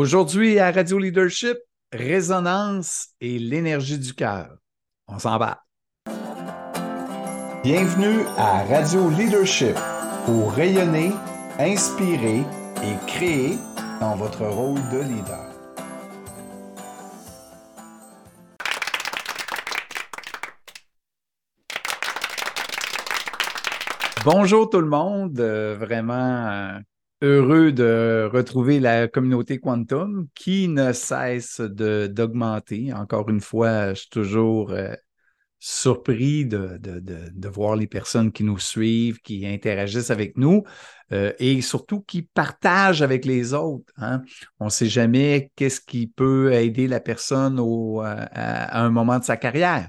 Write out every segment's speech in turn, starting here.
Aujourd'hui à Radio Leadership, résonance et l'énergie du cœur. On s'en va. Bienvenue à Radio Leadership pour rayonner, inspirer et créer dans votre rôle de leader. Bonjour tout le monde, euh, vraiment euh, heureux de retrouver la communauté Quantum qui ne cesse d'augmenter. Encore une fois, je suis toujours euh, surpris de, de, de, voir les personnes qui nous suivent, qui interagissent avec nous euh, et surtout qui partagent avec les autres. Hein. On ne sait jamais qu'est-ce qui peut aider la personne au, à, un moment de sa carrière.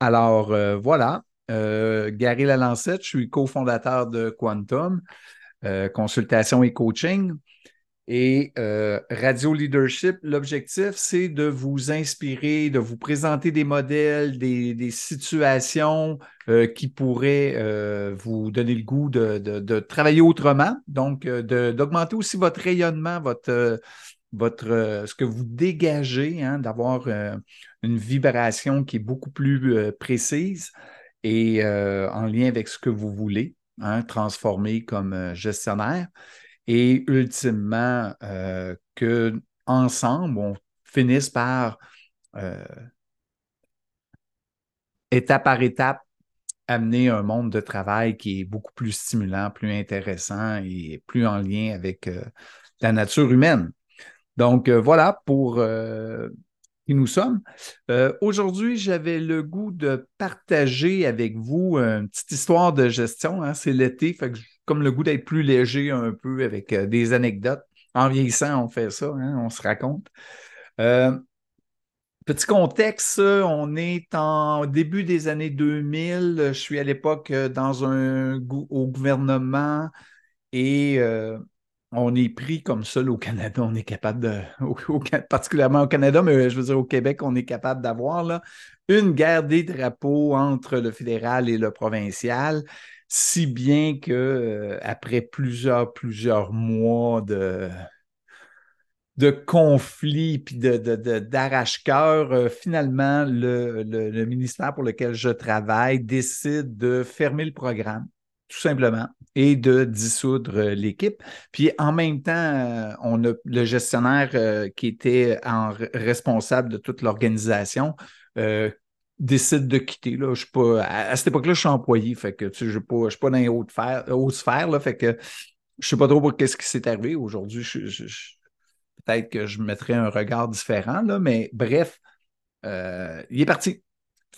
Alors euh, voilà, Gary Lalancette, je suis cofondateur de Quantum. Euh, consultation et coaching. Et euh, Radio Leadership, l'objectif, c'est de vous inspirer, de vous présenter des modèles, des, situations euh, qui pourraient vous donner le goût de, travailler autrement, donc d'augmenter aussi votre rayonnement, votre, ce que vous dégagez, hein, d'avoir une vibration qui est beaucoup plus précise et en lien avec ce que vous voulez. Hein, transformé comme euh, gestionnaire, et ultimement euh, que ensemble, on finisse par euh, étape par étape amener un monde de travail qui est beaucoup plus stimulant, plus intéressant et plus en lien avec la nature humaine. Donc voilà pour nous sommes. Euh, aujourd'hui, j'avais le goût de partager avec vous une petite histoire de gestion. Hein. C'est l'été, comme le goût d'être plus léger un peu avec euh, des anecdotes. En vieillissant, on fait ça, hein, on se raconte. Euh, petit contexte, on est en début des années 2000. Je suis à l'époque dans un au gouvernement et on est pris comme seul au Canada, on est capable de, particulièrement au Canada, mais je veux dire au Québec, on est capable d'avoir une guerre des drapeaux entre le fédéral et le provincial, si bien que euh, après plusieurs, plusieurs mois de, de conflits puis de, d'arrache-cœur, euh, finalement, le, le ministère pour lequel je travaille décide de fermer le programme tout simplement, et de dissoudre euh, l'équipe. Puis en même temps, euh, on a le gestionnaire euh, qui était en responsable de toute l'organisation décide de quitter. Là. Je pas, à, cette époque-là, je suis employé, fait que tu je ne suis, pas dans les hautes, fait que je ne sais pas trop pour qu'est-ce qui s'est arrivé. Aujourd'hui, peut-être que je mettrais un regard différent, là, mais bref, il est parti.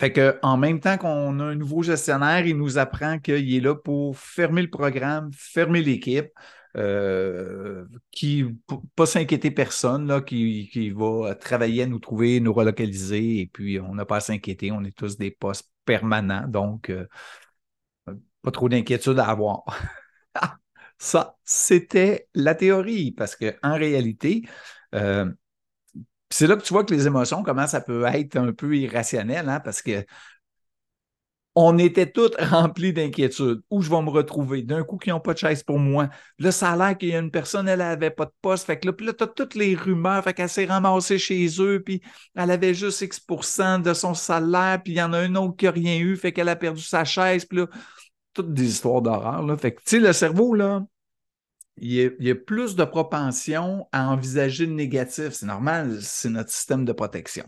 Fait qu'en même temps qu'on a un nouveau gestionnaire, il nous apprend qu'il est là pour fermer le programme, fermer l'équipe, euh, qui pas s'inquiéter personne, là, qui, qui, va travailler à nous trouver, nous relocaliser, et puis on n'a pas à s'inquiéter, on est tous des postes permanents, donc euh, pas trop d'inquiétude à avoir. Ça, c'était la théorie, parce qu'en réalité, euh, c'est là que tu vois que les émotions, comment ça peut être un peu irrationnel, hein, parce que on était tous remplis d'inquiétude. Où je vais me retrouver? D'un coup, qui n'ont pas de chaise pour moi. A l'air qu'il y a une personne, elle n'avait pas de poste. Fait que là, tu as toutes les rumeurs. Fait qu'elle s'est ramassée chez eux, puis elle avait juste X de son salaire, puis il y en a un autre qui n'a rien eu, fait qu'elle a perdu sa chaise. Puis là, toutes des histoires d'horreur. Fait que, tu sais, le cerveau, là, il y, a, plus de propension à envisager le négatif. C'est normal, c'est notre système de protection.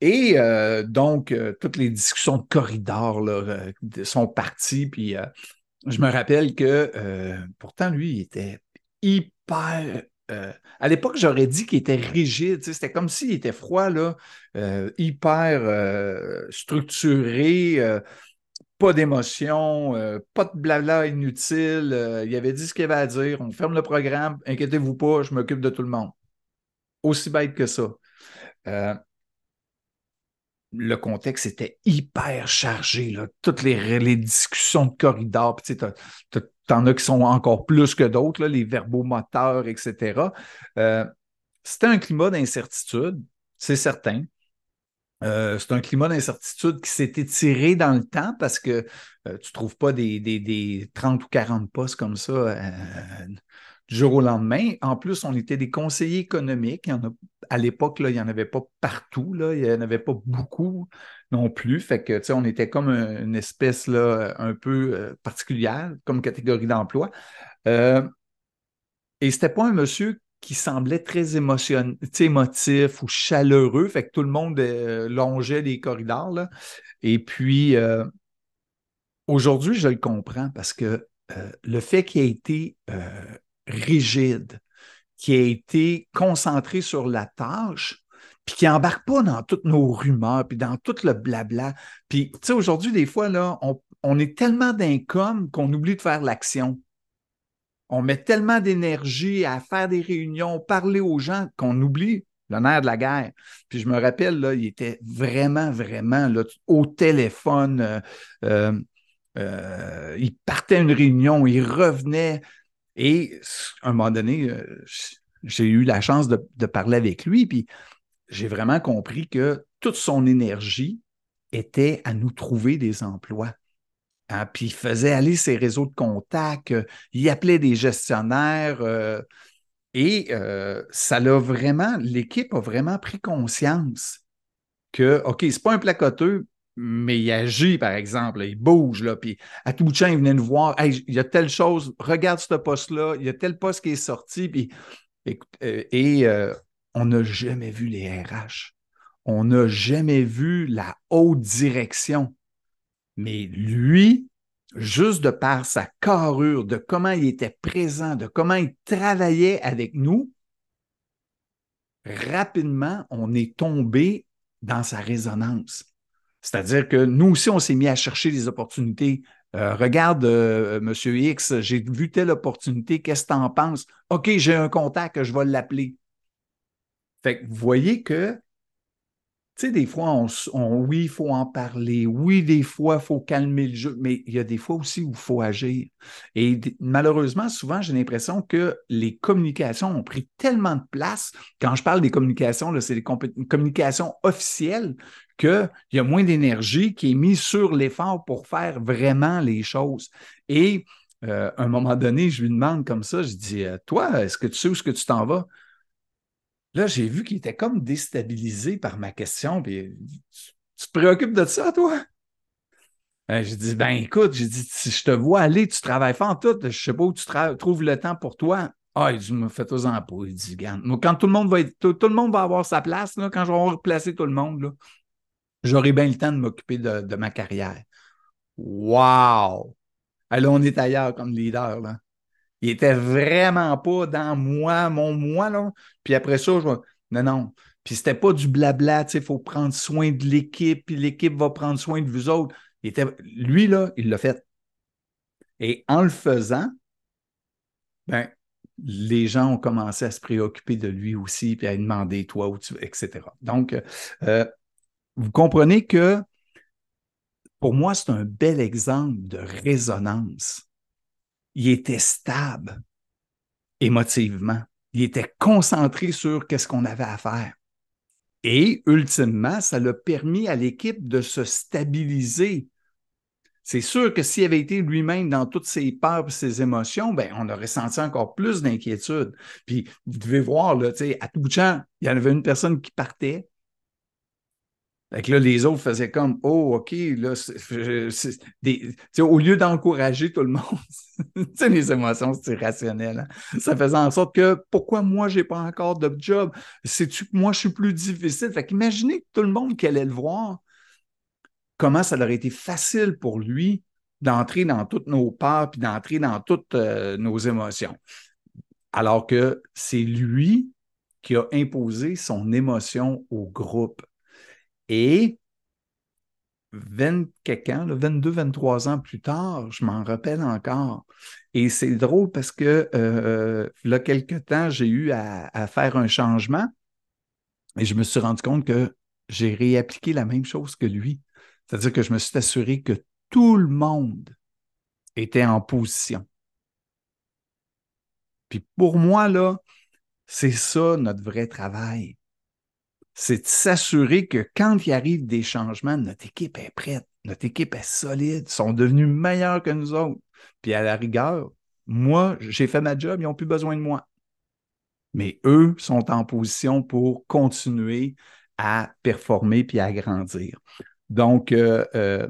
Et euh, donc, euh, toutes les discussions de corridor là, euh, sont parties. Puis je me rappelle que pourtant, lui, il était hyper. à l'époque, j'aurais dit qu'il était rigide. C'était comme s'il était froid, là, hyper structuré pas d'émotion, euh, pas de blabla inutile. Euh, il avait dit ce qu'il avait à dire. On ferme le programme. Inquiétez-vous pas, je m'occupe de tout le monde. Aussi bête que ça. Euh, le contexte était hyper chargé. Toutes les, discussions de corridor, tu en as qui sont encore plus que d'autres, les verbomoteurs, etc. C'était un climat d'incertitude, c'est certain. Euh, c'est un climat d'incertitude qui s'est étiré dans le temps parce que euh, tu ne trouves pas des, des, 30 ou 40 postes comme ça euh, du jour au lendemain. En plus, on était des conseillers économiques. à l'époque, il n'y en avait pas partout, là, il n'y en avait pas beaucoup non plus. Fait que, on était comme une espèce là, un peu particulière comme catégorie d'emploi. Et c'était pas un monsieur qui semblait très émotif ou chaleureux. Fait que tout le monde euh, longeait les corridors. Là. Et puis, euh, aujourd'hui, je le comprends parce que le fait qu'il ait été rigide, qui a été concentré sur la tâche, puis qui embarque pas dans toutes nos rumeurs, puis dans tout le blabla. Puis, tu sais, aujourd'hui, des fois, là, on, est tellement d'income qu'on oublie de faire l'action. On met tellement d'énergie à faire des réunions, parler aux gens, qu'on oublie le nerf de la guerre. Puis je me rappelle, là, il était vraiment, vraiment au téléphone. Euh, euh, euh, il partait à une réunion, il revenait. Et à un moment donné, j'ai eu la chance de, parler avec lui, puis j'ai vraiment compris que toute son énergie était à nous trouver des emplois. Hein, puis il faisait aller ses réseaux de contacts, euh, il appelait des gestionnaires euh, et ça l'a vraiment, l'équipe a vraiment pris conscience que, OK, c'est pas un placoteux, mais il agit, par exemple, il bouge, là, puis à tout bout de il venait nous voir, il y a telle chose, regarde ce poste-là, il y a tel poste qui est sorti, puis euh, et, euh, on n'a jamais vu les RH. On n'a jamais vu la haute direction. Mais lui, juste de par sa carrure, de comment il était présent, de comment il travaillait avec nous, rapidement, on est tombé dans sa résonance. C'est-à-dire que nous aussi, on s'est mis à chercher des opportunités. Euh, regarde, euh, Monsieur X, j'ai vu telle opportunité, qu'est-ce que tu en penses? OK, j'ai un contact, je vais l'appeler. Fait que vous voyez que tu sais, des fois, on, oui, il faut en parler. Oui, des fois, il faut calmer le jeu, mais il y a des fois aussi où il faut agir. Et malheureusement, souvent, j'ai l'impression que les communications ont pris tellement de place. Quand je parle des communications, c'est des communications officielles qu'il y a moins d'énergie qui est mise sur l'effort pour faire vraiment les choses. Et euh, à un moment donné, je lui demande comme ça, je dis, euh, toi, est-ce que tu sais où est-ce que tu t'en vas? Là, j'ai vu qu'il était comme déstabilisé par ma question. Puis, tu, te préoccupes de ça, toi? Ben, j'ai dit, ben écoute, j'ai dit, si je te vois aller, tu travailles fort tout, je sais pas où tu trouves le temps pour toi. Ah, il dit, me fais-toi en pas. Il dit, Garde, quand tout le monde va tout, le monde va avoir sa place, là, quand je vais replacer tout le monde, j'aurai bien le temps de m'occuper de, ma carrière. Wow! Alors, on est ailleurs comme leader, là. Il était vraiment pas dans moi, mon moi, là. Puis après ça, je vois, non, non. Puis c'était pas du blabla, tu sais, il faut prendre soin de l'équipe, puis l'équipe va prendre soin de vous autres. Il était, lui, là, il l'a fait. Et en le faisant, ben, les gens ont commencé à se préoccuper de lui aussi, puis à lui demander, toi, où tu etc. Donc, euh, vous comprenez que pour moi, c'est un bel exemple de résonance il était stable émotivement. Il était concentré sur qu'est-ce qu'on avait à faire. Et ultimement, ça l'a permis à l'équipe de se stabiliser. C'est sûr que s'il avait été lui-même dans toutes ses peurs et ses émotions, ben, on aurait senti encore plus d'inquiétude. Puis, vous devez voir, là, à tout bout de champ, il y en avait une personne qui partait, fait que là, les autres faisaient comme Oh, OK, là, au lieu d'encourager tout le monde, les émotions, c'est irrationnel. Hein. Ça faisait en sorte que pourquoi moi, je n'ai pas encore de job? C'est-tu que moi, je suis plus difficile? Fait qu'imaginez que tout le monde qui allait le voir, comment ça aurait été facile pour lui d'entrer dans toutes nos peurs puis d'entrer dans toutes euh, nos émotions. Alors que c'est lui qui a imposé son émotion au groupe. Et 20 ans, 22, 23 ans plus tard, je m'en rappelle encore. Et c'est drôle parce que euh, là, quelques temps, j'ai eu à, faire un changement et je me suis rendu compte que j'ai réappliqué la même chose que lui. C'est-à-dire que je me suis assuré que tout le monde était en position. Puis pour moi, là, c'est ça notre vrai travail c'est de s'assurer que quand il arrive des changements, notre équipe est prête, notre équipe est solide, sont devenus meilleurs que nous autres. Puis à la rigueur, Moi, j'ai fait ma job, ils n'ont plus besoin de moi. Mais eux sont en position pour continuer à performer puis à grandir. Donc, euh, euh,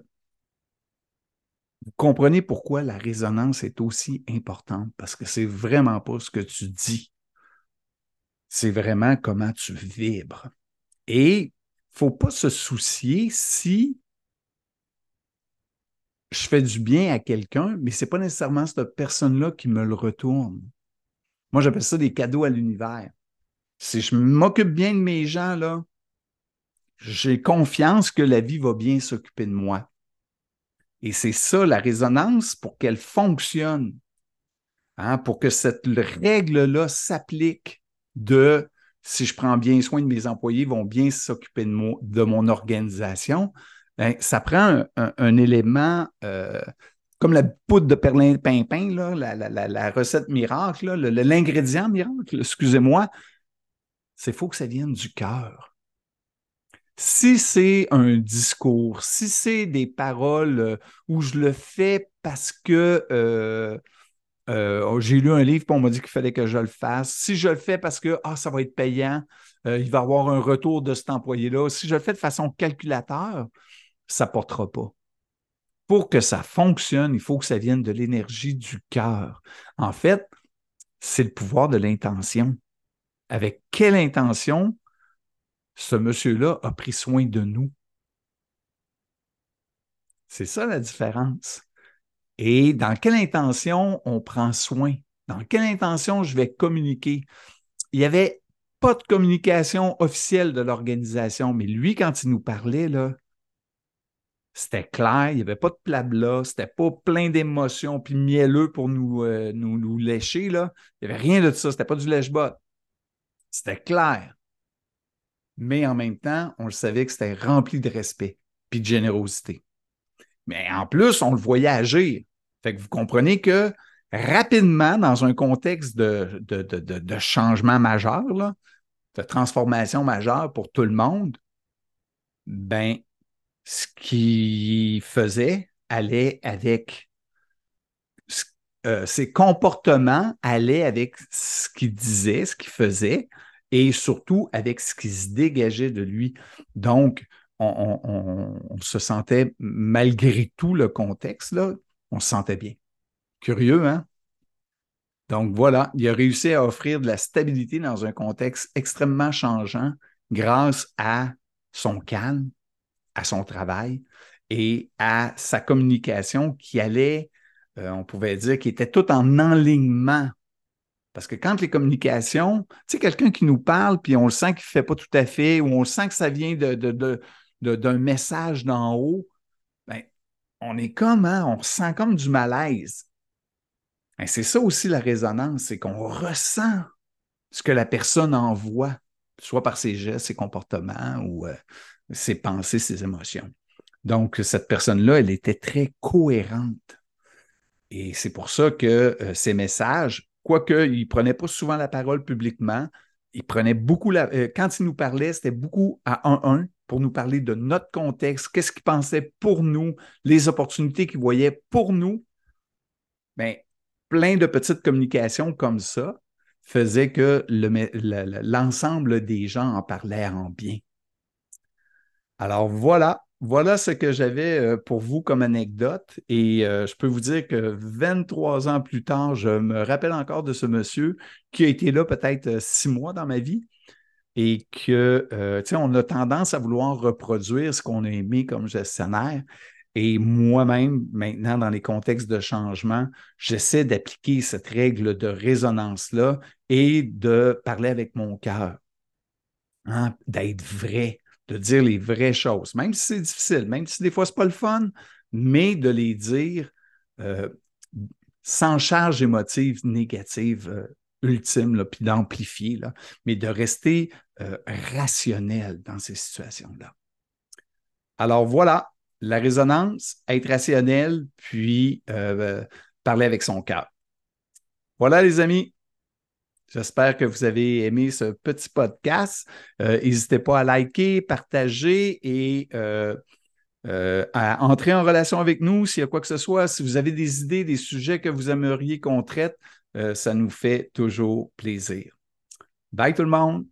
vous comprenez pourquoi la résonance est aussi importante, parce que c'est vraiment pas ce que tu dis, c'est vraiment comment tu vibres. Et il ne faut pas se soucier si je fais du bien à quelqu'un, mais ce n'est pas nécessairement cette personne-là qui me le retourne. Moi, j'appelle ça des cadeaux à l'univers. Si je m'occupe bien de mes gens, là, j'ai confiance que la vie va bien s'occuper de moi. Et c'est ça la résonance pour qu'elle fonctionne, hein, pour que cette règle-là s'applique de si je prends bien soin de mes employés, ils vont bien s'occuper de, mon organisation. Ben, ça prend un, élément euh, comme la poudre de perlin-pimpin, la, la, la, recette miracle, l'ingrédient miracle, excusez-moi, c'est faut que ça vienne du cœur. Si c'est un discours, si c'est des paroles euh, où je le fais parce que euh, euh, j'ai lu un livre et on m'a dit qu'il fallait que je le fasse, si je le fais parce que ah, ça va être payant, il va y avoir un retour de cet employé-là, si je le fais de façon calculateur, ça ne portera pas. Pour que ça fonctionne, il faut que ça vienne de l'énergie du cœur. En fait, c'est le pouvoir de l'intention. Avec quelle intention ce monsieur-là a pris soin de nous? C'est ça la différence. Et dans quelle intention on prend soin? Dans quelle intention je vais communiquer? Il n'y avait pas de communication officielle de l'organisation, mais lui, quand il nous parlait, là, c'était clair, il n'y avait pas de blabla, c'était pas plein d'émotions puis mielleux pour nous, euh, nous, nous, lécher. Là. Il n'y avait rien de ça, c'était pas du lèche-bot. C'était clair mais en même temps, on le savait que c'était rempli de respect puis de générosité. Mais en plus, on le voyait agir. Fait que vous comprenez que rapidement, dans un contexte de, changement majeur, de transformation majeure pour tout le monde, ben, ce qu'il faisait allait avec euh, ses comportements allaient avec ce qu'il disait, ce qu'il faisait, et surtout avec ce qui se dégageait de lui. Donc, on, se sentait, malgré tout le contexte, on se sentait bien. Curieux, hein? Donc voilà, il a réussi à offrir de la stabilité dans un contexte extrêmement changeant grâce à son calme, à son travail et à sa communication qui allait, euh, on pouvait dire, qui était tout en enlignement parce que quand les communications, tu sais, quelqu'un qui nous parle, puis on le sent qu'il ne fait pas tout à fait, ou on le sent que ça vient de, message d'en haut, ben, on est comme, hein, on ressent comme du malaise. Ben, c'est ça aussi la résonance, c'est qu'on ressent ce que la personne envoie, soit par ses gestes, ses comportements ou euh, ses pensées, ses émotions. Donc, cette personne-là, elle était très cohérente. Et c'est pour ça que euh, ces messages Quoique, il ne prenait pas souvent la parole publiquement. Il prenait beaucoup la. Euh, quand il nous parlait, c'était beaucoup à un-un pour nous parler de notre contexte, qu'est-ce qu'il pensait pour nous, les opportunités qu'il voyait pour nous. Bien, plein de petites communications comme ça faisaient que l'ensemble des gens en parlaient en bien. Alors voilà, voilà ce que j'avais euh, pour vous comme anecdote. Et euh, je peux vous dire que 23 ans plus tard, je me rappelle encore de ce monsieur qui a été là peut-être euh, six mois dans ma vie et que, tu sais, on a tendance à vouloir reproduire ce qu'on a aimé comme gestionnaire. Et moi-même, maintenant, dans les contextes de changement, j'essaie d'appliquer cette règle de résonance-là et de parler avec mon cœur, hein, d'être vrai, de dire les vraies choses, même si c'est difficile, même si des fois ce n'est pas le fun, mais de les dire euh, sans charge émotive négative euh, ultime, là, puis d'amplifier, mais de rester euh, rationnel dans ces situations-là. Alors voilà, la résonance, être rationnel, puis euh, parler avec son cœur. Voilà les amis, J'espère que vous avez aimé ce petit podcast. Euh, n'hésitez pas à liker, partager et à entrer en relation avec nous s'il y a quoi que ce soit. Si vous avez des idées, des sujets que vous aimeriez qu'on traite, euh, ça nous fait toujours plaisir. Bye tout le monde!